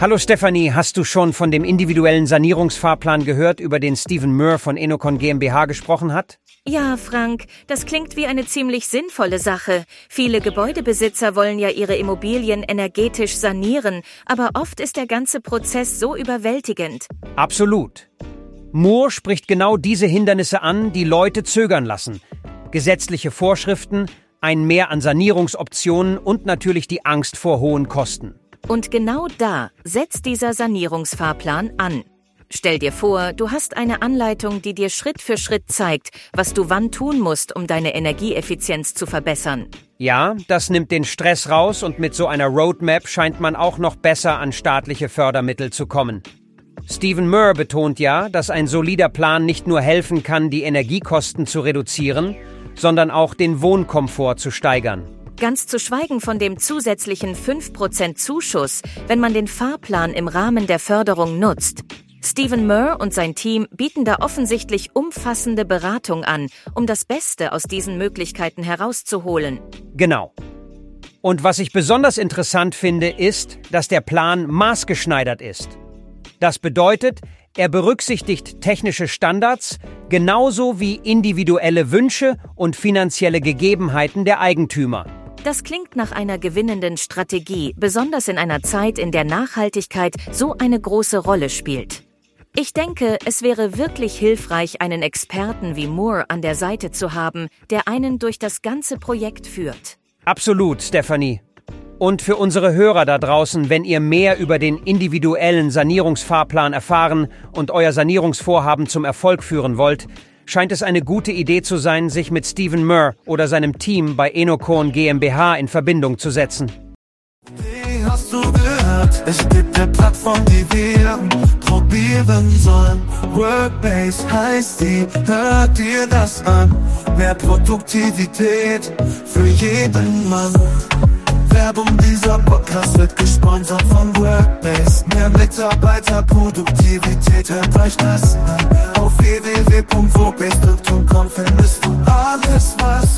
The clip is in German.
Hallo Stefanie, hast du schon von dem individuellen Sanierungsfahrplan gehört, über den Stephen Murr von Enocon GmbH gesprochen hat? Ja, Frank, das klingt wie eine ziemlich sinnvolle Sache. Viele Gebäudebesitzer wollen ja ihre Immobilien energetisch sanieren, aber oft ist der ganze Prozess so überwältigend. Absolut. Moore spricht genau diese Hindernisse an, die Leute zögern lassen. Gesetzliche Vorschriften, ein Mehr an Sanierungsoptionen und natürlich die Angst vor hohen Kosten. Und genau da setzt dieser Sanierungsfahrplan an. Stell dir vor, du hast eine Anleitung, die dir Schritt für Schritt zeigt, was du wann tun musst, um deine Energieeffizienz zu verbessern. Ja, das nimmt den Stress raus und mit so einer Roadmap scheint man auch noch besser an staatliche Fördermittel zu kommen. Stephen Murr betont ja, dass ein solider Plan nicht nur helfen kann, die Energiekosten zu reduzieren, sondern auch den Wohnkomfort zu steigern. Ganz zu schweigen von dem zusätzlichen 5% Zuschuss, wenn man den Fahrplan im Rahmen der Förderung nutzt. Stephen Murr und sein Team bieten da offensichtlich umfassende Beratung an, um das Beste aus diesen Möglichkeiten herauszuholen. Genau. Und was ich besonders interessant finde, ist, dass der Plan maßgeschneidert ist. Das bedeutet, er berücksichtigt technische Standards genauso wie individuelle Wünsche und finanzielle Gegebenheiten der Eigentümer. Das klingt nach einer gewinnenden Strategie, besonders in einer Zeit, in der Nachhaltigkeit so eine große Rolle spielt. Ich denke, es wäre wirklich hilfreich, einen Experten wie Moore an der Seite zu haben, der einen durch das ganze Projekt führt. Absolut, Stephanie. Und für unsere Hörer da draußen, wenn ihr mehr über den individuellen Sanierungsfahrplan erfahren und euer Sanierungsvorhaben zum Erfolg führen wollt, scheint es eine gute Idee zu sein, sich mit Stephen Murr oder seinem Team bei Enocorn GmbH in Verbindung zu setzen. Wie hast du gehört? Es gibt eine Plattform, die wir probieren sollen. Workbase heißt die, hört dir das an. Mehr Produktivität für jeden Mann. Werbung dieser Podcast wird gesponsert von Workbase. Mehr Mitarbeiterproduktivität, hört euch das an. Www.workbase.com findest du alles, was.